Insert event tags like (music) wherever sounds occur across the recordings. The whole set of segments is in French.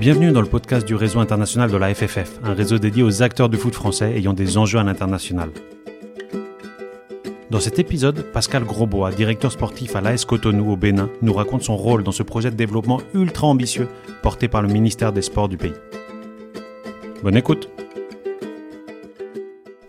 Bienvenue dans le podcast du réseau international de la FFF, un réseau dédié aux acteurs du foot français ayant des enjeux à l'international. Dans cet épisode, Pascal Grosbois, directeur sportif à l'AS Cotonou au Bénin, nous raconte son rôle dans ce projet de développement ultra ambitieux porté par le ministère des Sports du pays. Bonne écoute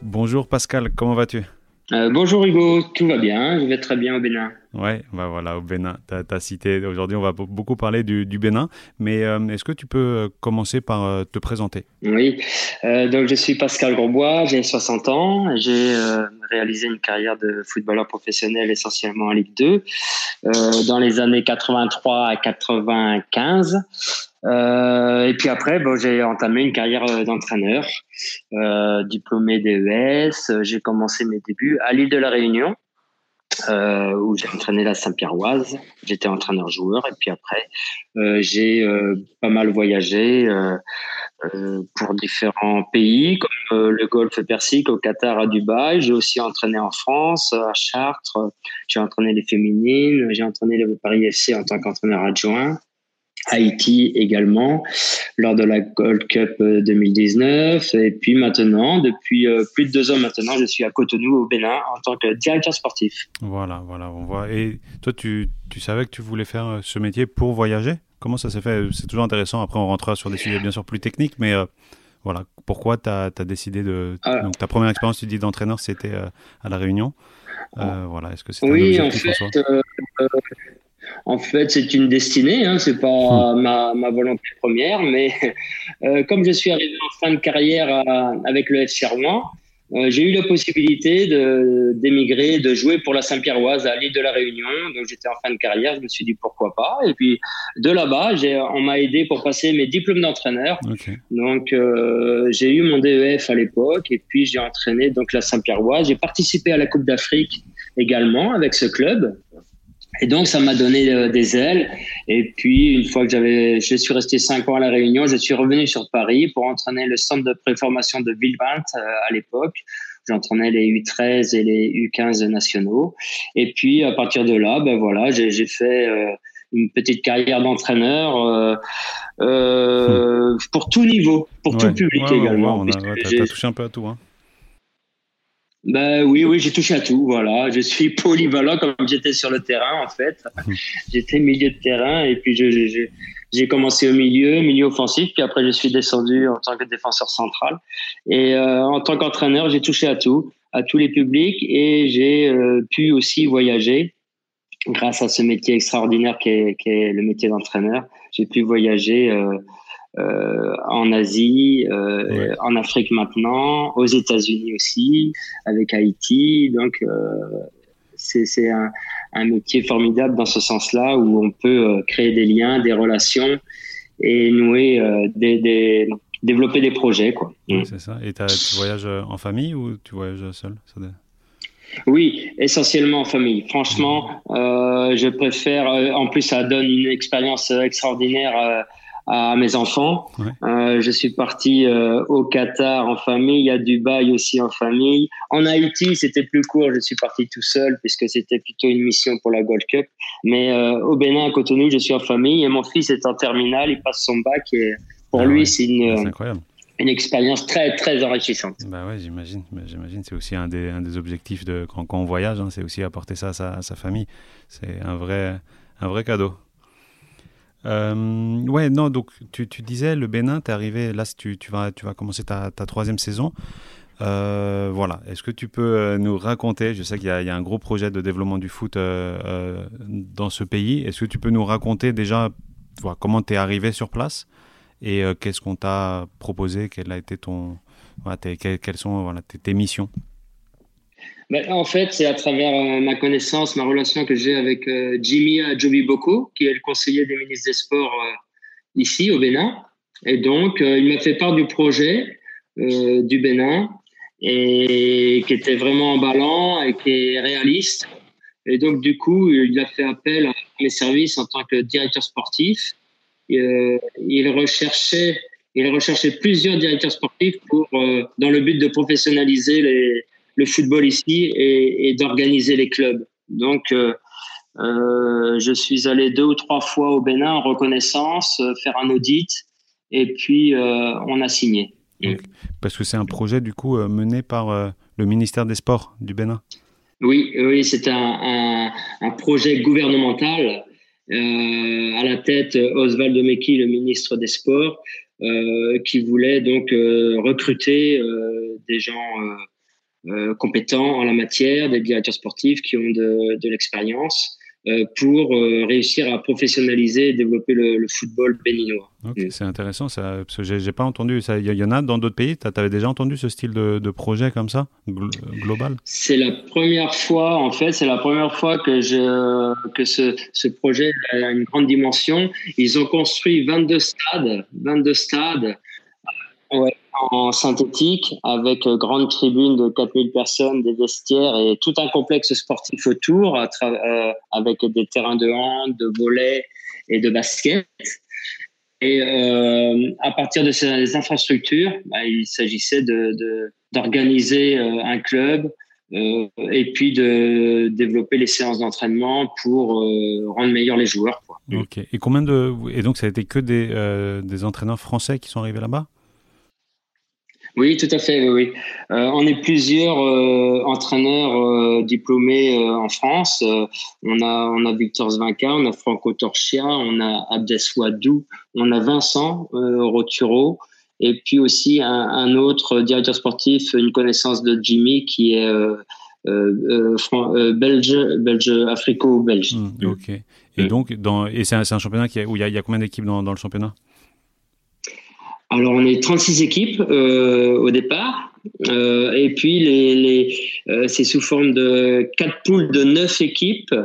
Bonjour Pascal, comment vas-tu? Euh, bonjour Hugo, tout va bien, je vais très bien au Bénin. Ouais, bah voilà, au Bénin. Tu as, cité, aujourd'hui on va beaucoup parler du, Bénin, mais euh, est-ce que tu peux euh, commencer par te présenter? Oui, donc je suis Pascal Grosbois, j'ai 60 ans, j'ai réalisé une carrière de footballeur professionnel essentiellement en Ligue 2 dans les années 83 à 95. Euh, et puis après, bon, j'ai entamé une carrière euh, d'entraîneur, euh, diplômé DES. J'ai commencé mes débuts à l'île de la Réunion, euh, où j'ai entraîné la Saint-Pierroise. J'étais entraîneur-joueur. Et puis après, euh, j'ai euh, pas mal voyagé pour différents pays, comme le Golfe Persique, au Qatar, à Dubaï. J'ai aussi entraîné en France, à Chartres. J'ai entraîné les féminines. J'ai entraîné le Paris FC en tant qu'entraîneur adjoint. Haïti également lors de la Gold Cup 2019 et puis maintenant depuis euh, plus de deux ans maintenant je suis à Cotonou au Bénin en tant que directeur sportif. Voilà voilà on voit. Et toi tu, tu savais que tu voulais faire euh, ce métier pour voyager? Comment ça s'est fait? C'est toujours intéressant. Après on rentrera sur des (laughs) sujets bien sûr plus techniques mais euh, voilà. Pourquoi tu as, décidé de ah. donc ta première expérience tu dis d'entraîneur c'était à la Réunion. Voilà. Est-ce que c'était oui, en, fait, en fait, c'est une destinée, hein, c'est pas hmm. ma, ma, volonté première, mais (laughs) euh, comme je suis arrivé en fin de carrière avec le FC Rouen, euh, j'ai eu la possibilité d'émigrer, de jouer pour la Saint-Pierroise à l'île de la Réunion. Donc j'étais en fin de carrière, je me suis dit pourquoi pas. Et puis de là-bas, on m'a aidé pour passer mes diplômes d'entraîneur. Donc euh, j'ai eu mon DEF à l'époque et puis j'ai entraîné donc la Saint-Pierroise. J'ai participé à la Coupe d'Afrique également avec ce club. Et donc, ça m'a donné euh, des ailes. Et puis, une fois que j'avais, je suis resté cinq ans à La Réunion, je suis revenu sur Paris pour entraîner le centre de préformation de Villevinte euh, à l'époque. J'entraînais les U13 et les U15 nationaux. Et puis, à partir de là, ben voilà, j'ai fait euh, une petite carrière d'entraîneur euh, pour tout niveau, pour tout public également. Ouais, on a, touché un peu à tout. Hein. Ben oui, oui, j'ai touché à tout. Voilà, je suis polyvalent comme j'étais sur le terrain en fait. j'étais milieu de terrain et puis je, j'ai commencé au milieu, milieu offensif, puis après je suis descendu en tant que défenseur central. Et euh, en tant qu'entraîneur, j'ai touché à tout, à tous les publics et j'ai euh, pu aussi voyager grâce à ce métier extraordinaire qui est, le métier d'entraîneur. J'ai pu voyager. Euh, en Asie, euh, en Afrique maintenant, aux États-Unis aussi, avec Haïti. Donc, euh, c'est un, un, métier formidable dans ce sens-là où on peut créer des liens, des relations et nouer des, des développer des projets. Quoi. Mm. c'est ça. Et tu voyages en famille ou tu voyages seul Oui, essentiellement en famille. Franchement, euh, je préfère. En plus, ça donne une expérience extraordinaire à mes enfants. Euh, je suis parti euh, au Qatar en famille, à Dubaï aussi en famille. En Haïti, c'était plus court, je suis parti tout seul puisque c'était plutôt une mission pour la Gold Cup. Mais euh, au Bénin, à Cotonou, je suis en famille et mon fils est en terminale, il passe son bac et pour ah lui, c'est une, une expérience très très enrichissante. Bah ouais, j'imagine. J'imagine, c'est aussi un des, un des objectifs de quand, quand on voyage, hein, c'est aussi apporter ça à sa, à sa famille. C'est un vrai, un vrai cadeau. Euh, ouais, non, donc tu, tu disais le Bénin, tu es arrivé, là tu, tu, vas, tu vas commencer ta, ta troisième saison. Euh, voilà, est-ce que tu peux euh, nous raconter, je sais qu'il y, y, a un gros projet de développement du foot euh, dans ce pays, est-ce que tu peux nous raconter déjà voilà, comment tu es arrivé sur place et qu'est-ce qu'on t'a proposé, quelle a été ton, voilà, quelles sont voilà, tes, tes missions? Ben, en fait, c'est à travers euh, ma connaissance, ma relation que j'ai avec euh, Jimmy Joby Boko, qui est le conseiller des ministres des Sports euh, ici au Bénin. Et donc, il m'a fait part du projet du Bénin et qui était vraiment emballant et qui est réaliste. Et donc, du coup, il a fait appel à mes services en tant que directeur sportif. il recherchait il recherchait plusieurs directeurs sportifs pour, dans le but de professionnaliser les, le football ici et, d'organiser les clubs. Donc, euh, euh, je suis allé deux ou trois fois au Bénin en reconnaissance, euh, faire un audit et puis on a signé. Parce que c'est un projet du coup mené par le ministère des Sports du Bénin. Oui, oui, c'est un, projet gouvernemental à la tête Oswald Meki, le ministre des Sports, qui voulait donc recruter des gens compétents en la matière, des directeurs sportifs qui ont de, de l'expérience euh, pour euh, réussir à professionnaliser et développer le, football béninois. c'est intéressant, ça, parce que j'ai pas entendu. Il y, en a dans d'autres pays. Tu avais déjà entendu ce style de, projet comme ça, global? C'est la première fois, en fait, c'est la première fois que, je, que ce, ce, projet a une grande dimension. Ils ont construit 22 stades, 22 stades. Ouais, en synthétique avec euh, grande tribune de 4000 personnes, des vestiaires et tout un complexe sportif autour euh, avec des terrains de hand, de volley et de basket. Et euh, à partir de ces infrastructures, bah, il s'agissait d'organiser un club et puis de développer les séances d'entraînement pour rendre meilleurs les joueurs. Ok. Et combien de et donc ça a été que des, des entraîneurs français qui sont arrivés là-bas? Oui, tout à fait. Oui, euh, on est plusieurs euh, entraîneurs euh, diplômés en France. on a on a Victor Zvinka, on a Franco Torchia, on a Abdeswadou, on a Vincent Roturo, et puis aussi un, autre directeur sportif, une connaissance de Jimmy qui est belge, belge, africo-belge. Mmh, ok. Et mmh. donc, dans, et c'est un, un, championnat qui où il y, y a, combien d'équipes dans, dans le championnat? Alors, on est 36 équipes euh, au départ. Euh, et puis, les, les euh, c'est sous forme de quatre poules de neuf équipes.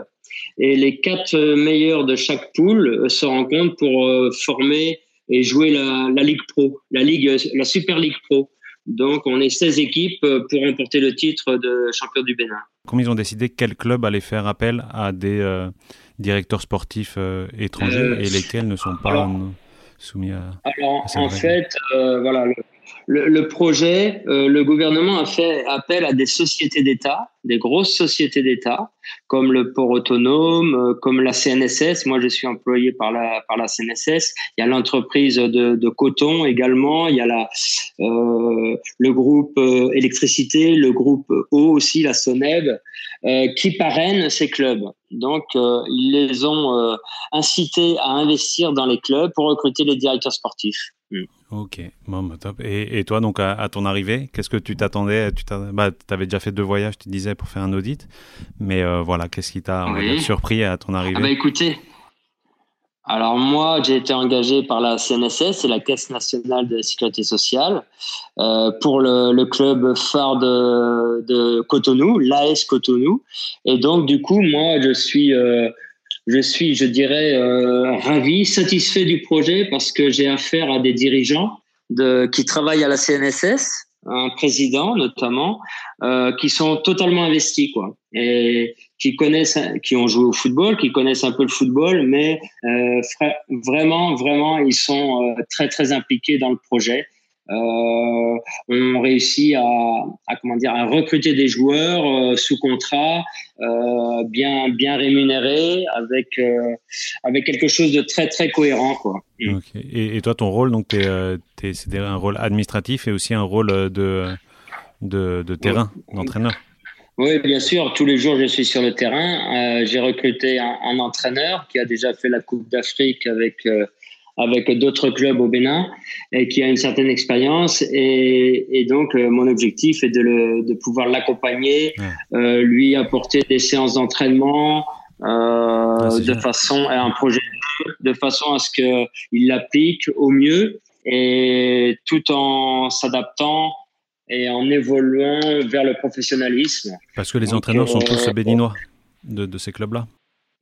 Et les quatre meilleurs de chaque poule se rencontrent pour former et jouer la, la, Ligue Pro, la, Ligue, la Super Ligue Pro. Donc, on est 16 équipes pour remporter le titre de champion du Bénin. Comment ils ont décidé quel club allait faire appel à des directeurs sportifs étrangers et lesquels ne sont pas soumis à. Alors, en fait, euh, voilà, le, projet, euh, le gouvernement a fait appel à des sociétés d'État, des grosses sociétés d'État, comme le port autonome, euh, comme la CNSS. Moi, je suis employé par la, par la CNSS. Il y a l'entreprise de, coton également. Il y a la, euh, le groupe électricité, le groupe eau aussi, la SONEB, qui parrainent ces clubs. Donc, ils les ont incités à investir dans les clubs pour recruter les directeurs sportifs. Mm. Ok, bon, bah, top. Et, et, toi, donc, à, ton arrivée, qu'est-ce que tu t'attendais? Tu bah, avais déjà fait deux voyages, tu disais, pour faire un audit. Mais euh, voilà, qu'est-ce qui t'a surpris à ton arrivée? Ah bah, Écoutez, alors moi, j'ai été engagé par la CNSS, c'est la Caisse nationale de sécurité sociale, euh, pour le, le, club phare de, de Cotonou, l'AS Cotonou. Et donc, du coup, moi, je suis... Euh, je suis, je dirais, euh, ravi, satisfait du projet parce que j'ai affaire à des dirigeants de, qui travaillent à la CNSS, un président notamment, euh, qui sont totalement investis, quoi, et qui connaissent, qui ont joué au football, qui connaissent un peu le football, mais euh, vraiment, vraiment, ils sont euh, très, très impliqués dans le projet. Euh, on réussit à, à, comment dire à recruter des joueurs euh, sous contrat, euh, bien bien rémunérés, avec avec quelque chose de très très cohérent quoi. Mm. Et, et, toi ton rôle donc es, c'est un rôle administratif et aussi un rôle de de, de terrain d'entraîneur. Oui, bien sûr. Tous les jours, je suis sur le terrain. j'ai recruté un, un, entraîneur qui a déjà fait la Coupe d'Afrique avec avec d'autres clubs au Bénin et qui a une certaine expérience. Et, et, donc, euh, mon objectif est de, le, de pouvoir l'accompagner, euh, lui apporter des séances d'entraînement euh, de façon à un projet de façon à ce qu'il l'applique au mieux et tout en s'adaptant et en évoluant vers le professionnalisme. Parce que les entraîneurs sont tous euh, béninois de, de ces clubs-là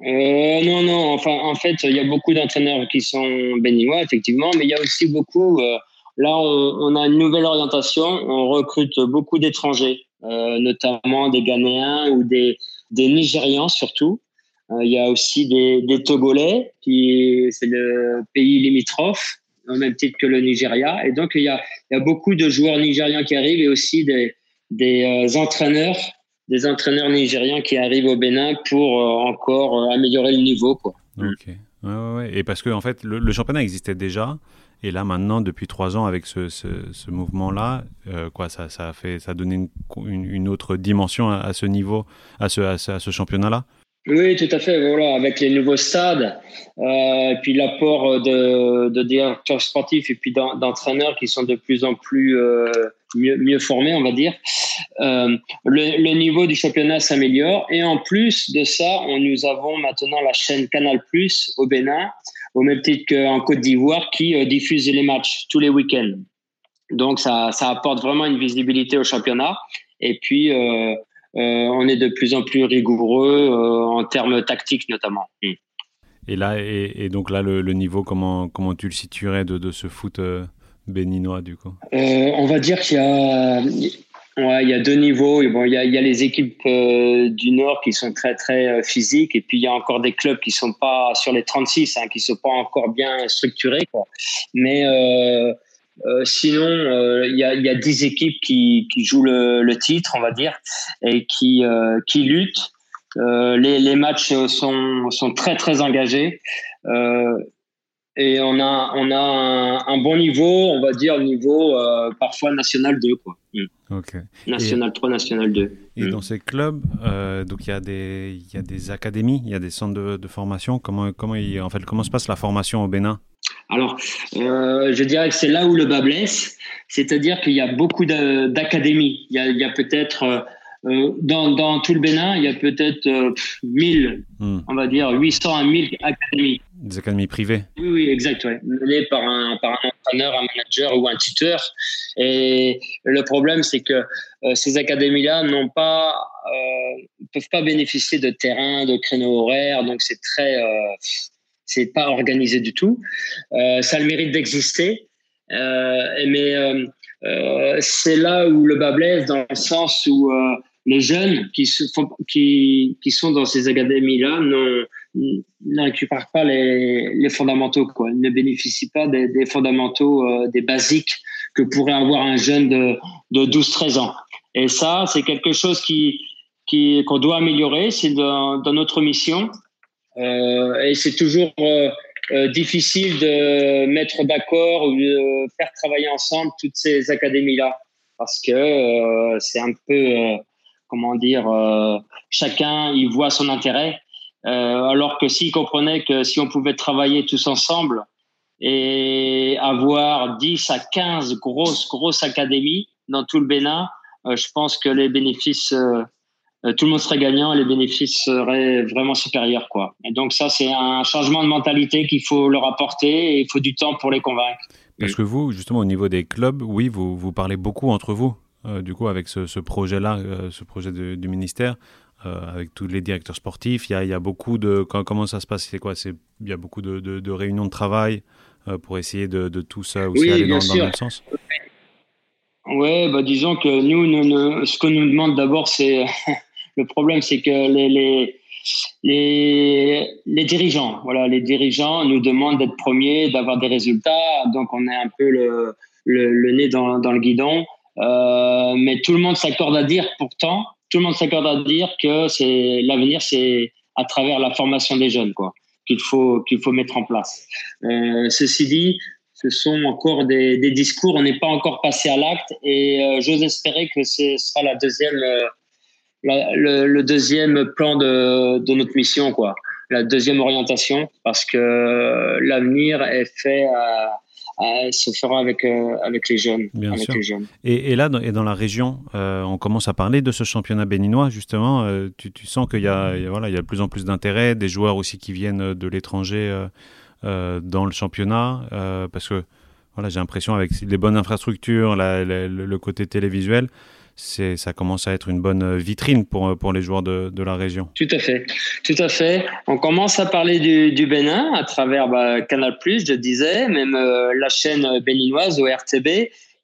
euh, non, non. Enfin, en fait, il y a beaucoup d'entraîneurs qui sont béninois, effectivement, mais il y a aussi beaucoup. Euh, là, on, a une nouvelle orientation. On recrute beaucoup d'étrangers, euh, notamment des Ghanéens ou des, des Nigérians surtout. Euh, il y a aussi des, des Togolais, qui c'est le pays limitrophe, au même titre que le Nigeria. Et donc, il y a, il y a beaucoup de joueurs nigérians qui arrivent et aussi des, des euh, entraîneurs des entraîneurs nigériens qui arrivent au Bénin pour euh, encore euh, améliorer le niveau. Quoi. Ok. Ouais, ouais, Et parce que en fait, le, championnat existait déjà. Et là, maintenant, depuis trois ans, avec ce, ce, ce mouvement-là, euh, quoi, ça, ça, a fait, ça a donné une, une, une autre dimension à, à, ce niveau, à ce, à ce, à ce championnat-là oui, tout à fait. Voilà, avec les nouveaux stades, euh, puis l'apport de, de, directeurs sportifs et puis d'entraîneurs qui sont de plus en plus euh, mieux, mieux, formés, on va dire. Euh, le, niveau du championnat s'améliore et en plus de ça, on, nous avons maintenant la chaîne Canal Plus au Bénin, au même titre qu'en Côte d'Ivoire, qui euh, diffuse les matchs tous les week-ends. Donc ça, ça apporte vraiment une visibilité au championnat. Et puis euh, on est de plus en plus rigoureux en termes tactiques notamment. Mm. Et là, et, donc là, le, niveau, comment, comment tu le situerais de, ce foot béninois du coup On va dire qu'il y a, ouais, il y a deux niveaux. Bon, il, y a, les équipes euh, du Nord qui sont très très euh, physiques, et puis il y a encore des clubs qui sont pas sur les 36, hein, qui sont pas encore bien structurés. Mais euh, euh, sinon, euh, il y, a, y a 10 équipes qui, jouent le, titre, on va dire, et qui, euh, qui luttent. les, les matchs sont, sont très très engagés et on a on a un, un, bon niveau, on va dire niveau euh, parfois national 2 quoi. Mm. National et, 3, national 2. Et mm. dans ces clubs, euh, donc il y a des y a des académies, il y a des centres de, de formation. Comment comment il, en fait comment se passe la formation au Bénin? Alors, euh, je dirais que c'est là où le bas blesse, c'est-à-dire qu'il y a beaucoup d'académies. Il y a, peut-être euh, dans, dans, tout le Bénin, il y a peut-être euh, 1000, hmm. on va dire 800 à 1000 académies. Des académies privées Oui, oui, exact. Ouais. Menées par un, par un entraîneur, un manager ou un tuteur. Et le problème, c'est que euh, ces académies-là n'ont pas, euh, peuvent pas bénéficier de terrain, de créneaux horaires. Donc, c'est très, euh, c'est pas organisé du tout. Euh, ça a le mérite d'exister. mais c'est là où le bas blesse, dans le sens où les jeunes qui, se qui, qui sont dans ces académies-là ne, ne pas les, les fondamentaux, quoi. Ils ne bénéficient pas des, des fondamentaux, euh, des basiques que pourrait avoir un jeune de, de 12-13 ans. Et ça, c'est quelque chose qui, qui, qu'on doit améliorer. C'est dans, dans notre mission. Euh, et c'est toujours euh, euh, difficile de mettre d'accord ou de faire travailler ensemble toutes ces académies-là. Parce que euh, c'est un peu comment dire, euh, chacun y voit son intérêt. Euh, alors que s'ils comprenaient que si on pouvait travailler tous ensemble et avoir 10 à 15 grosses, grosses académies dans tout le Bénin, euh, je pense que les bénéfices, euh, tout le monde serait gagnant et les bénéfices seraient vraiment supérieurs. Quoi. Et donc ça, c'est un changement de mentalité qu'il faut leur apporter et il faut du temps pour les convaincre. Parce que vous, justement, au niveau des clubs, oui, vous, vous parlez beaucoup entre vous du coup, avec ce, projet-là, ce projet du ministère, avec tous les directeurs sportifs, il y a, il y a beaucoup de... comment ça se passe? C'est quoi? C'est Il y a beaucoup de, de, de réunions de travail pour essayer de, de, tout ça aussi oui, aller dans, le même sens? Oui, bah, disons que nous, nous, nous ce qu'on nous demande d'abord, c'est... (laughs) le problème, c'est que les... les... Les, les, dirigeants, voilà, les dirigeants nous demandent d'être premiers, d'avoir des résultats. Donc, on est un peu le, le, le nez dans, dans, le guidon. Euh, mais tout le monde s'accorde à dire, pourtant, tout le monde s'accorde à dire que c'est l'avenir, c'est à travers la formation des jeunes, quoi, qu'il faut qu'il faut mettre en place. Euh, ceci dit, ce sont encore des, discours, on n'est pas encore passé à l'acte, et euh, j'ose espérer que ce sera la deuxième, euh, le, deuxième plan de, de notre mission, quoi, la deuxième orientation, parce que l'avenir est fait à se fera avec, euh, avec les jeunes. Bien avec sûr. Les jeunes. Et, et, là, dans, et dans la région, euh, on commence à parler de ce championnat béninois, justement. Euh, tu, tu, sens qu'il y, a, il y a, voilà, il y a de plus en plus d'intérêt, des joueurs aussi qui viennent de l'étranger euh, dans le championnat, parce que voilà, j'ai l'impression avec les bonnes infrastructures, la, la, le côté télévisuel, ça commence à être une bonne vitrine pour, pour les joueurs de, de, la région. Tout à fait, tout à fait. On commence à parler du, du Bénin à travers bah, Canal+, je disais, même euh, la chaîne béninoise au RTB,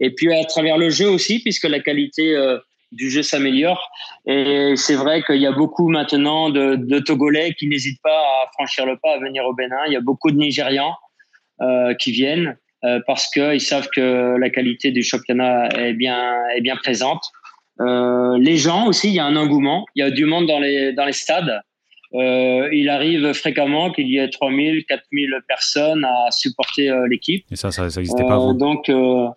et puis à travers le jeu aussi, puisque la qualité euh, du jeu s'améliore. Et c'est vrai qu'il y a beaucoup maintenant de, Togolais qui n'hésitent pas à franchir le pas, à venir au Bénin. Il y a beaucoup de Nigérians euh, qui viennent. Euh, parce qu'ils savent que la qualité du championnat est bien, est bien présente. Euh, les gens aussi, il y a un engouement, il y a du monde dans les, dans les stades. il arrive fréquemment qu'il y ait 3000, 4000 personnes à supporter l'équipe. Et ça, ça n'existait pas avant. Donc, non,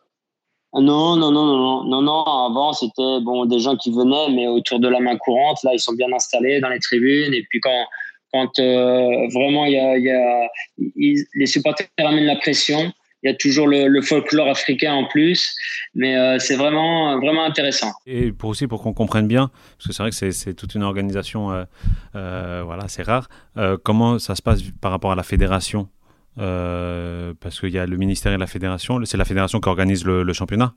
non, non, non, non, non. Avant, c'était bon des gens qui venaient, mais autour de la main courante. Là, ils sont bien installés dans les tribunes. Et puis quand, quand vraiment il y a, y a les supporters amènent la pression, il y a toujours le, folklore africain en plus, mais euh, c'est vraiment, vraiment intéressant. Et pour aussi pour qu'on comprenne bien, parce que c'est vrai que c'est toute une organisation, euh, euh, voilà, c'est rare. comment ça se passe par rapport à la fédération Parce qu'il y a le ministère et la fédération. C'est la fédération qui organise le, championnat.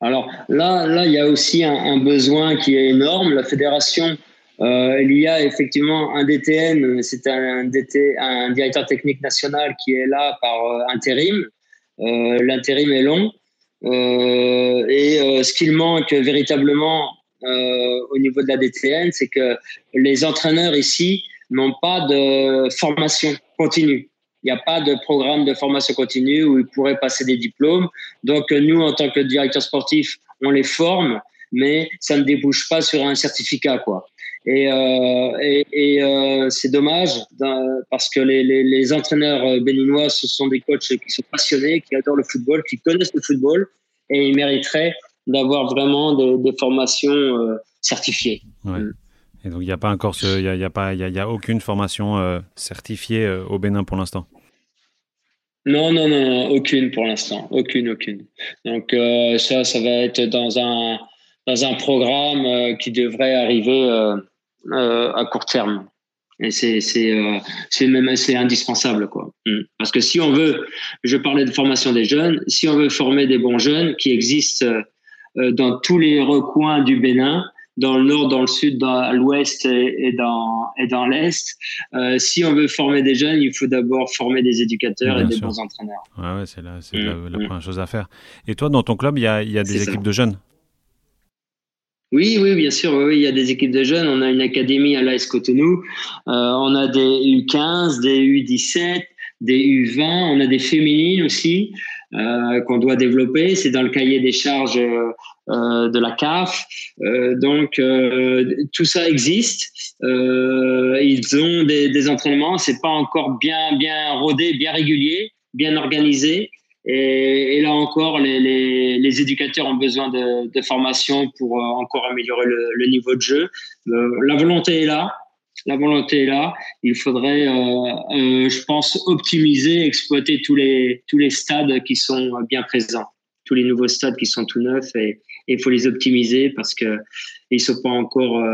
Alors là, là, il y a aussi un besoin qui est énorme. La fédération euh, il y a effectivement un DTN, c'est un, DT, un directeur technique national qui est là par euh, intérim. Euh, L'intérim est long. Euh, et euh, ce qu'il manque véritablement au niveau de la DTN, c'est que les entraîneurs ici n'ont pas de formation continue. Il n'y a pas de programme de formation continue où ils pourraient passer des diplômes. Donc nous, en tant que directeur sportif, on les forme, mais ça ne débouche pas sur un certificat, quoi. Et, euh, et, et euh, c'est dommage parce que les, les, les, entraîneurs euh, béninois, ce sont des coachs qui sont passionnés, qui adorent le football, qui connaissent le football et ils mériteraient d'avoir vraiment des, des formations euh, certifiées. Ouais. Mm. Et donc il n'y a pas encore, il n'y a, y a, pas, il y a, y a aucune formation certifiée au Bénin pour l'instant? Non, non, non, aucune pour l'instant, aucune, aucune. Donc ça, ça va être dans un dans un programme qui devrait arriver euh, à court terme. Et c'est euh, même c'est indispensable quoi. Mm. Parce que si on veut, je parlais de formation des jeunes, si on veut former des bons jeunes qui existent euh, dans tous les recoins du Bénin, dans le nord, dans le sud, dans l'ouest et, dans et dans l'est. Euh, si on veut former des jeunes, il faut d'abord former des éducateurs et des bons entraîneurs. Ouais, ouais c'est la, mm, la, la mm. première chose à faire. Et toi, dans ton club, il y a, y a des équipes ça. de jeunes? Oui, oui, bien sûr. Oui, il y a des équipes de jeunes. On a une académie à l'AS Cotonou. Euh, on a des U15, des U17, des U20. On a des féminines aussi euh, qu'on doit développer. C'est dans le cahier des charges euh, de la CAF. Euh, donc euh, tout ça existe. Euh, ils ont des, des entraînements. C'est pas encore bien, bien rodé, bien régulier, bien organisé. Et, là encore, les, éducateurs ont besoin de, formation pour euh, encore améliorer le, niveau de jeu. Euh, la volonté est là. La volonté est là. Il faudrait, euh, je pense, optimiser, exploiter tous les, tous les stades qui sont bien présents, tous les nouveaux stades qui sont tout neufs et il faut les optimiser parce que ils sont pas encore,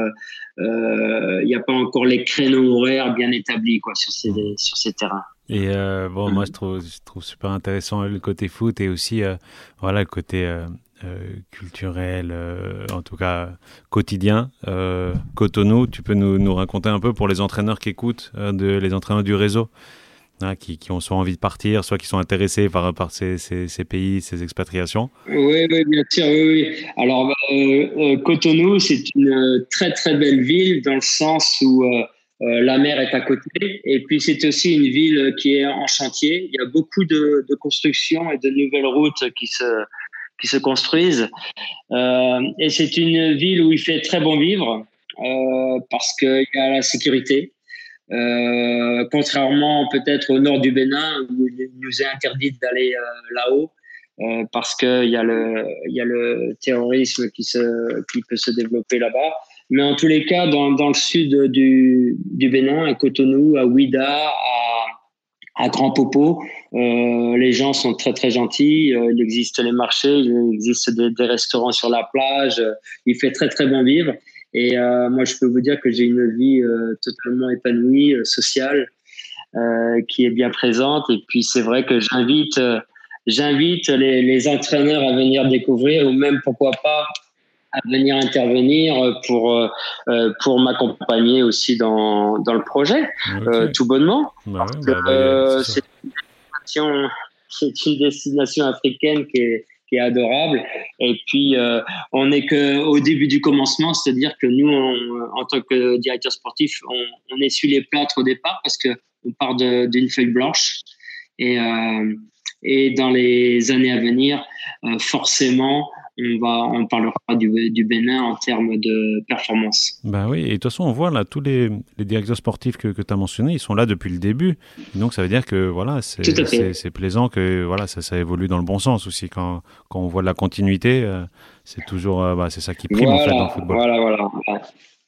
il n'y a pas encore les créneaux horaires bien établis sur ces, sur ces terrains. Et euh, bon, moi, je trouve, je trouve super intéressant le côté foot et aussi euh, voilà, le côté euh, culturel, en tout cas quotidien. Cotonou, tu peux nous, nous, raconter un peu pour les entraîneurs qui écoutent, de, les entraîneurs du réseau, hein, qui, qui, ont soit envie de partir, soit qui sont intéressés par, par ces, ces, ces pays, ces expatriations Oui, oui bien sûr. Oui, oui. Alors, Cotonou, c'est une très, très belle ville dans le sens où euh, la mer est à côté. Et puis, c'est aussi une ville qui est en chantier. Il y a beaucoup de, constructions et de nouvelles routes qui se, construisent. Euh, et c'est une ville où il fait très bon vivre euh, parce qu'il y a la sécurité. Contrairement peut-être au nord du Bénin où il nous est interdit d'aller là-haut parce qu'il y a le terrorisme qui peut se développer là-bas. Mais en tous les cas, dans, dans le sud du, du Bénin, à Cotonou, à Ouida, à, Grand Popo, euh, les gens sont très très gentils. Euh, il existe les marchés, il existe des, restaurants sur la plage. Il fait très très bon vivre. Et euh, moi, je peux vous dire que j'ai une vie euh, totalement épanouie, euh, sociale, euh, qui est bien présente. Et puis c'est vrai que j'invite j'invite les, les entraîneurs à venir découvrir, ou même pourquoi pas à venir intervenir pour euh, pour m'accompagner aussi dans dans le projet okay. euh, tout bonnement. Bah bah, bah, euh, c'est une destination c'est une destination africaine qui est qui est adorable. Et puis euh, on n'est que au début du commencement c'est-à-dire que nous on, en tant que directeur sportif on, on essuie les plâtres au départ parce que on part d'une feuille blanche. Et euh, et dans les années à venir, euh, forcément, on va, on parlera du, du Bénin en termes de performance. Ben oui, et de toute façon, on voit là tous les, les directeurs sportifs que, que tu as mentionnés, ils sont là depuis le début. donc ça veut dire que voilà, c'est plaisant que voilà, ça, ça évolue dans le bon sens aussi. Quand, quand on voit de la continuité, euh, c'est toujours, euh, bah, c'est ça qui prime en fait dans le football. Voilà, voilà.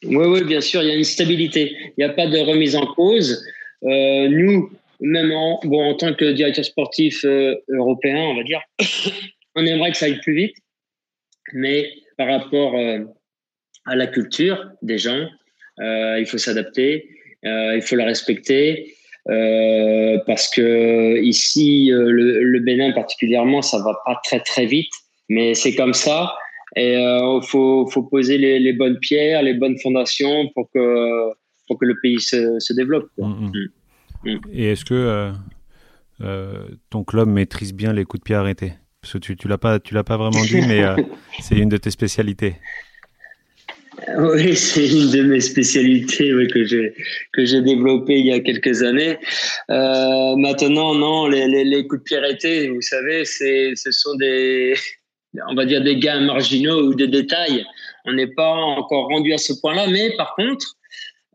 Oui, oui, bien sûr, il y a une stabilité. Il n'y a pas de remise en cause. Euh, nous, même en, bon, en tant que directeur sportif européen, on va dire, (coughs) on aimerait que ça aille plus vite mais par rapport euh, à la culture des gens, euh, il faut s'adapter, euh, il faut la respecter. parce que ici, le, Bénin particulièrement, ça va pas très très vite, mais c'est comme ça. Et il faut, faut, poser les, les, bonnes pierres, les bonnes fondations pour que, pour que le pays se, se développe. Mmh, mmh. Mmh. Et est-ce que ton club maîtrise bien les coups de pied arrêtés? Parce que tu ne l'as pas, tu l'as pas vraiment dit, mais euh, (laughs) c'est une de tes spécialités. Oui, c'est une de mes spécialités que j'ai que j'ai développée il y a quelques années. Euh, maintenant, non, les, les, coups de pied arrêtés, vous savez, c'est ce sont des on va dire des gains marginaux ou des détails. On n'est pas encore rendu à ce point-là, mais par contre,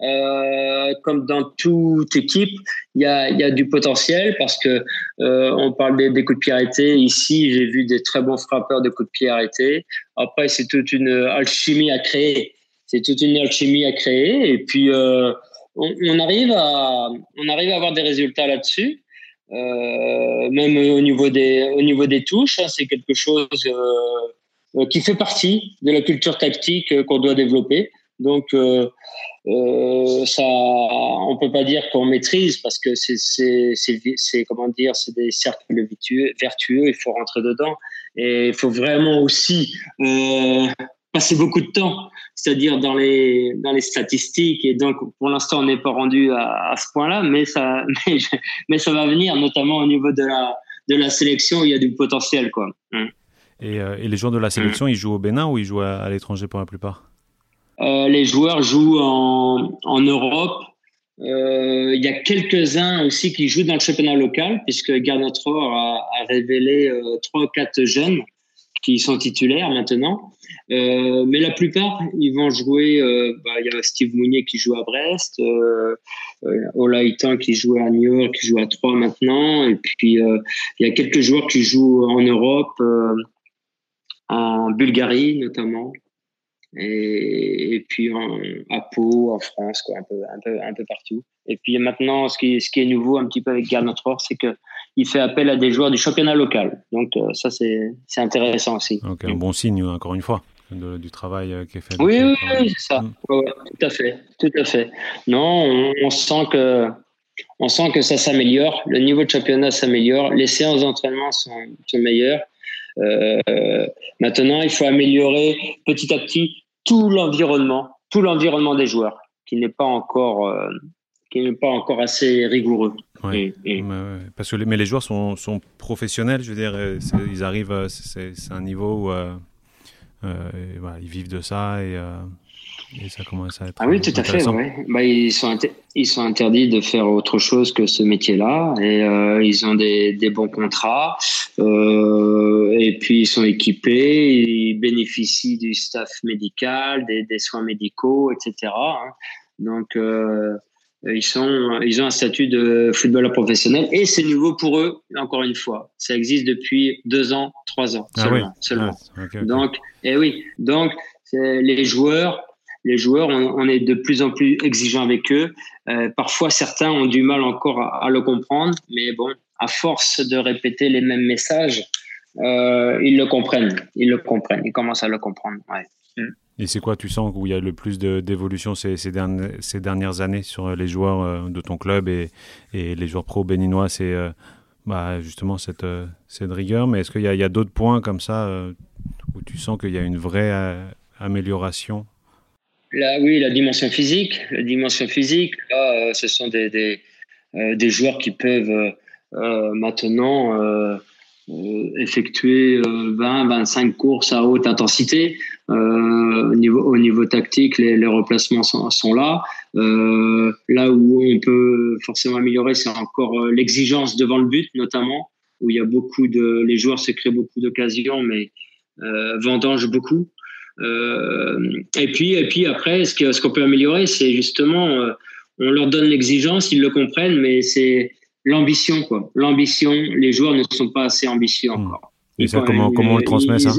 euh, comme dans toute équipe, il y a, du potentiel parce que euh, on parle des, coups de pied arrêtés. Ici, j'ai vu des très bons frappeurs de coups de pied arrêtés. Après, c'est toute une alchimie à créer. C'est toute une alchimie à créer. Et puis, euh, on, arrive à, on arrive à avoir des résultats là-dessus. Même au niveau des, au niveau des touches, hein, c'est quelque chose qui fait partie de la culture tactique qu'on doit développer. Donc, euh, euh, ça, on peut pas dire qu'on maîtrise parce que c'est, c'est, c'est, comment dire, c'est des cercles vertueux, vertueux. Il faut rentrer dedans et il faut vraiment aussi euh, passer beaucoup de temps, c'est-à-dire dans les dans les statistiques. Et donc, pour l'instant, on n'est pas rendu à, à ce point-là, mais ça, (laughs) mais, mais, ça va venir, notamment au niveau de la de la sélection. Il y a du potentiel, quoi. Et, euh, et, les joueurs de la sélection, hum. ils jouent au Bénin ou ils jouent à l'étranger pour la plupart? Les joueurs jouent en, en Europe. Euh, il y a quelques-uns aussi qui jouent dans le championnat local, puisque Garnatror a, a révélé euh, trois ou quatre jeunes qui sont titulaires maintenant. Euh, mais la plupart, ils vont jouer. Euh, bah, il y a Steve Mounier qui joue à Brest, euh, Olaitan qui joue à New York, qui joue à Troyes maintenant. Et puis, il y a quelques joueurs qui jouent en Europe, en Bulgarie notamment et, et puis en, à Pau, en France, quoi, un peu, un peu, un peu partout. Et puis maintenant, ce qui, ce qui est nouveau un petit peu avec Garde c'est que il fait appel à des joueurs du championnat local. Donc euh, ça, c'est, c'est intéressant aussi. Donc un bon signe, encore une fois, du travail euh, qui est fait. Oui, oui, oui c'est ça. Mm. tout à fait, tout à fait. Non, on, on sent que on sent que ça s'améliore, le niveau de championnat s'améliore, les séances d'entraînement sont, sont meilleures. Euh, maintenant, il faut améliorer petit à petit tout l'environnement, tout l'environnement des joueurs, qui n'est pas encore, euh, qui n'est pas encore assez rigoureux. parce que les, mais les joueurs sont, sont, professionnels, je veux dire, euh, ils arrivent, c'est un niveau où voilà, ils vivent de ça et et ça commence à être. Ah oui, tout à fait. Ouais. Bah, ils, sont ils sont interdits de faire autre chose que ce métier-là et euh, ils ont des, des bons contrats euh, et puis ils sont équipés, ils bénéficient du staff médical, des, des soins médicaux, etc. Hein. Donc euh, ils sont, ils ont un statut de footballeur professionnel et c'est nouveau pour eux. Encore une fois, ça existe depuis deux ans, trois ans ah seulement. seulement. Ah, donc, et eh oui, donc les joueurs les joueurs, on, est de plus en plus exigeant avec eux. Euh, parfois, certains ont du mal encore à, le comprendre, mais bon, à force de répéter les mêmes messages, euh, ils le comprennent. Ils le comprennent. Ils commencent à le comprendre. Et c'est quoi, tu sens, où il y a le plus d'évolution ces, ces, dernières, ces, dernières années sur les joueurs euh, de ton club et, et les joueurs pro béninois? C'est bah, justement cette, cette rigueur. Mais est-ce qu'il y a, a d'autres points comme ça où tu sens qu'il y a une vraie amélioration? Oui, la dimension physique. La dimension physique, là, euh, ce sont des, des, euh, des, joueurs qui peuvent euh, maintenant effectuer 20, 25 courses à haute intensité. au, niveau, au niveau tactique, les, les replacements sont, sont là. là où on peut forcément améliorer, c'est encore l'exigence devant le but, notamment, où il y a beaucoup de, les joueurs se créent beaucoup d'occasions, mais vendange beaucoup. et puis, et puis après, ce qu'on ce qu'on peut améliorer, c'est justement, on leur donne l'exigence, ils le comprennent, mais c'est l'ambition, quoi. L'ambition, les joueurs ne sont pas assez ambitieux hmm. encore. Et ça, comment, comment on le transmet, ça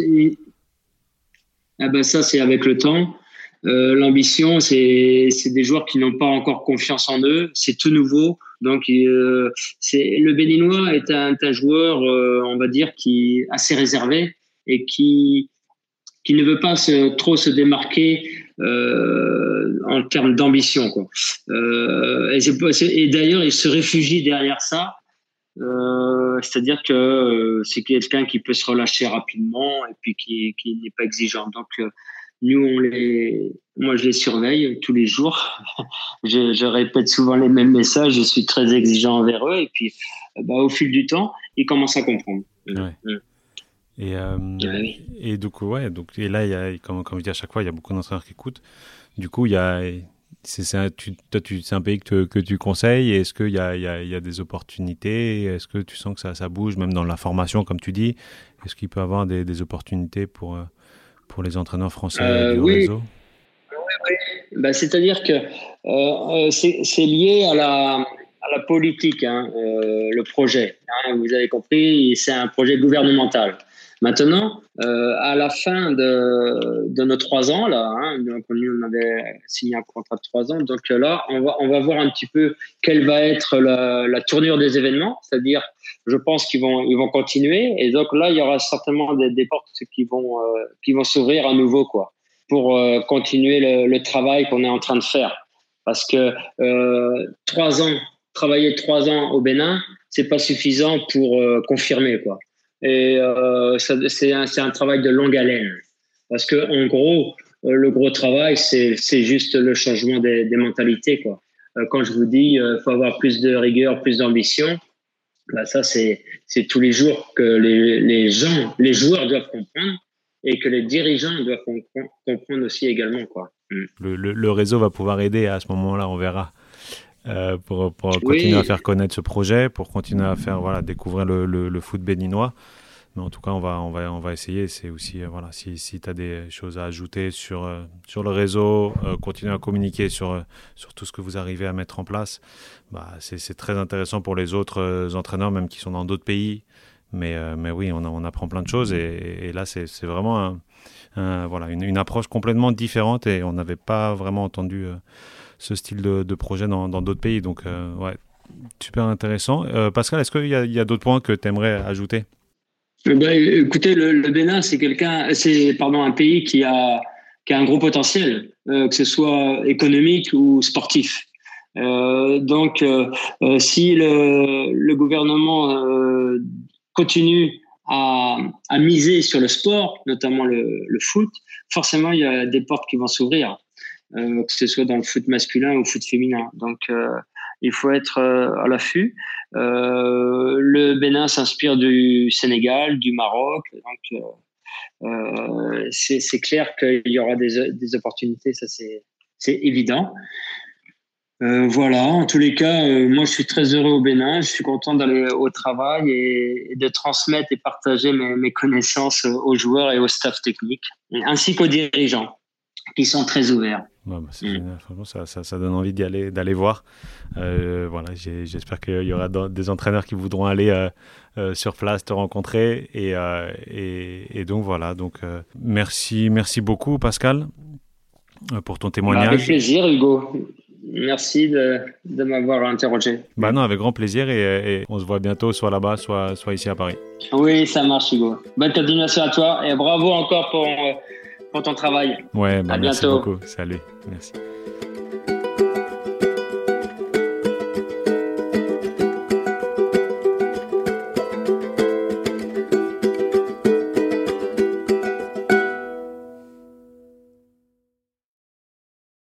ah ben Ça, c'est avec le temps. Euh, l'ambition, c'est des joueurs qui n'ont pas encore confiance en eux. C'est tout nouveau. Donc, euh, le Béninois est un, un joueur, euh, on va dire, qui assez réservé et qui qui ne veut pas se, trop se démarquer euh, en termes d'ambition. Quoi. Euh, et, et d'ailleurs, il se réfugie derrière ça. Euh, c'est-à-dire que c'est quelqu'un qui peut se relâcher rapidement et puis qui, qui n'est pas exigeant. Donc, nous, on les, moi, je les surveille tous les jours. (laughs) je, je, répète souvent les mêmes messages. Je suis très exigeant envers eux. Et puis, bah, au fil du temps, ils commencent à comprendre. Ouais. Et, euh, et donc, ouais, donc, et là, y a, comme, comme je dis à chaque fois, il y a beaucoup d'entraîneurs qui écoutent. Du coup, il y a, c'est un, tu, c'est un pays que, que tu conseilles. Est-ce qu'il y a, y, a, y a des opportunités? Est-ce que tu sens que ça, ça bouge, même dans la formation, comme tu dis? Est-ce qu'il peut y avoir des, des, opportunités pour, euh, pour les entraîneurs français euh, du oui. réseau? Oui, oui. Bah, C'est-à-dire que euh, c'est lié à la, à la politique, hein, euh, le projet. Hein, vous avez compris, c'est un projet gouvernemental. Maintenant, euh, à la fin de, de, nos trois ans, là, hein, donc on avait signé un contrat de trois ans, donc là, on va, on va voir un petit peu quelle va être la, la tournure des événements, c'est-à-dire, je pense qu'ils vont, ils vont continuer, et donc là, il y aura certainement des, des portes qui vont, euh, qui vont s'ouvrir à nouveau, quoi, pour euh, continuer le, le travail qu'on est en train de faire. Parce que euh, trois ans, travailler trois ans au Bénin, c'est pas suffisant pour euh, confirmer, quoi. Et euh, c'est un, travail de longue haleine. Parce que, en gros, euh, le gros travail, c'est juste le changement des, mentalités. Quoi. Euh, quand je vous dis il faut avoir plus de rigueur, plus d'ambition, bah ça, c'est tous les jours que les, gens, les joueurs doivent comprendre et que les dirigeants doivent comprendre aussi également. Quoi. Mm. Le réseau va pouvoir aider à ce moment-là, on verra. Euh, pour, pour continuer à faire connaître ce projet, pour continuer à faire voilà, découvrir le, le, le, foot béninois. Mais en tout cas, on va, on va, on va essayer. C'est aussi, euh, voilà, si, si tu as des choses à ajouter sur, euh, sur le réseau, continuer à communiquer sur, sur tout ce que vous arrivez à mettre en place, bah, c'est très intéressant pour les autres entraîneurs, même qui sont dans d'autres pays. Mais, mais oui, on, on, apprend plein de choses. Et, et là, c'est vraiment un, un, voilà, une, une, approche complètement différente et on n'avait pas vraiment entendu ce style de, projet dans d'autres pays. Donc, euh, ouais, super intéressant. Euh, Pascal, est-ce qu'il y a, d'autres points que tu aimerais ajouter? Eh ben, Écoutez, le, Bénin, c'est quelqu'un, c'est pardon, un pays qui a, qui a un gros potentiel, euh, que ce soit économique ou sportif. Donc, si le, gouvernement continue à, miser sur le sport, notamment le, foot, forcément, il y a des portes qui vont s'ouvrir euh, que ce soit dans le foot masculin ou le foot féminin. Donc, euh, il faut être euh, à l'affût. Le Bénin s'inspire du Sénégal, du Maroc. Donc, c'est clair qu'il y aura des, opportunités, ça c'est évident. Voilà, en tous les cas, moi je suis très heureux au Bénin, je suis content d'aller au travail et, de transmettre et partager mes, connaissances aux joueurs et au staff technique, ainsi qu'aux dirigeants qui sont très ouverts. Ouais, bah c'est mmh. franchement, ça, ça, ça, donne envie d'y aller, d'aller voir. Euh, voilà, j'espère qu'il y aura des entraîneurs qui voudront aller euh, euh, sur place te rencontrer. Et, et, et, donc voilà, donc merci, merci beaucoup Pascal pour ton témoignage. Avec plaisir Hugo. Merci de, de m'avoir interrogé. Bah non, avec grand plaisir et, et on se voit bientôt, soit là-bas, soit, soit ici à Paris. Oui, ça marche Hugo. Bonne continuation à toi et bravo encore pour pour ton travail. Ouais, bah à merci bientôt. beaucoup. Salut. Merci.